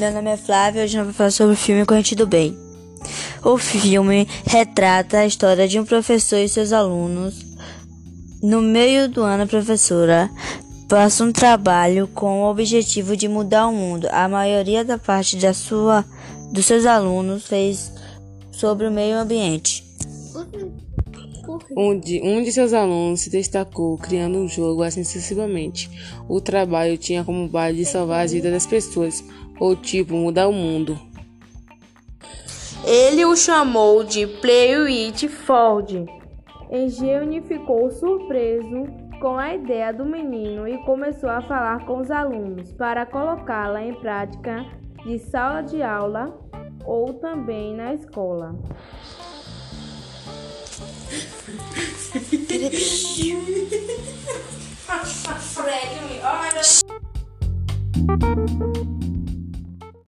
Meu nome é Flávia e hoje eu vou falar sobre o filme Corrente do Bem. O filme retrata a história de um professor e seus alunos. No meio do ano, a professora passa um trabalho com o objetivo de mudar o mundo. A maioria da parte da sua, dos seus alunos fez sobre o meio ambiente. Um de, um de seus alunos se destacou criando um jogo assim sucessivamente. O trabalho tinha como base de salvar as vidas das pessoas, ou tipo, mudar o mundo. Ele o chamou de Play It Ford. Eugênio ficou surpreso com a ideia do menino e começou a falar com os alunos para colocá-la em prática de sala de aula ou também na escola. Fred, give me all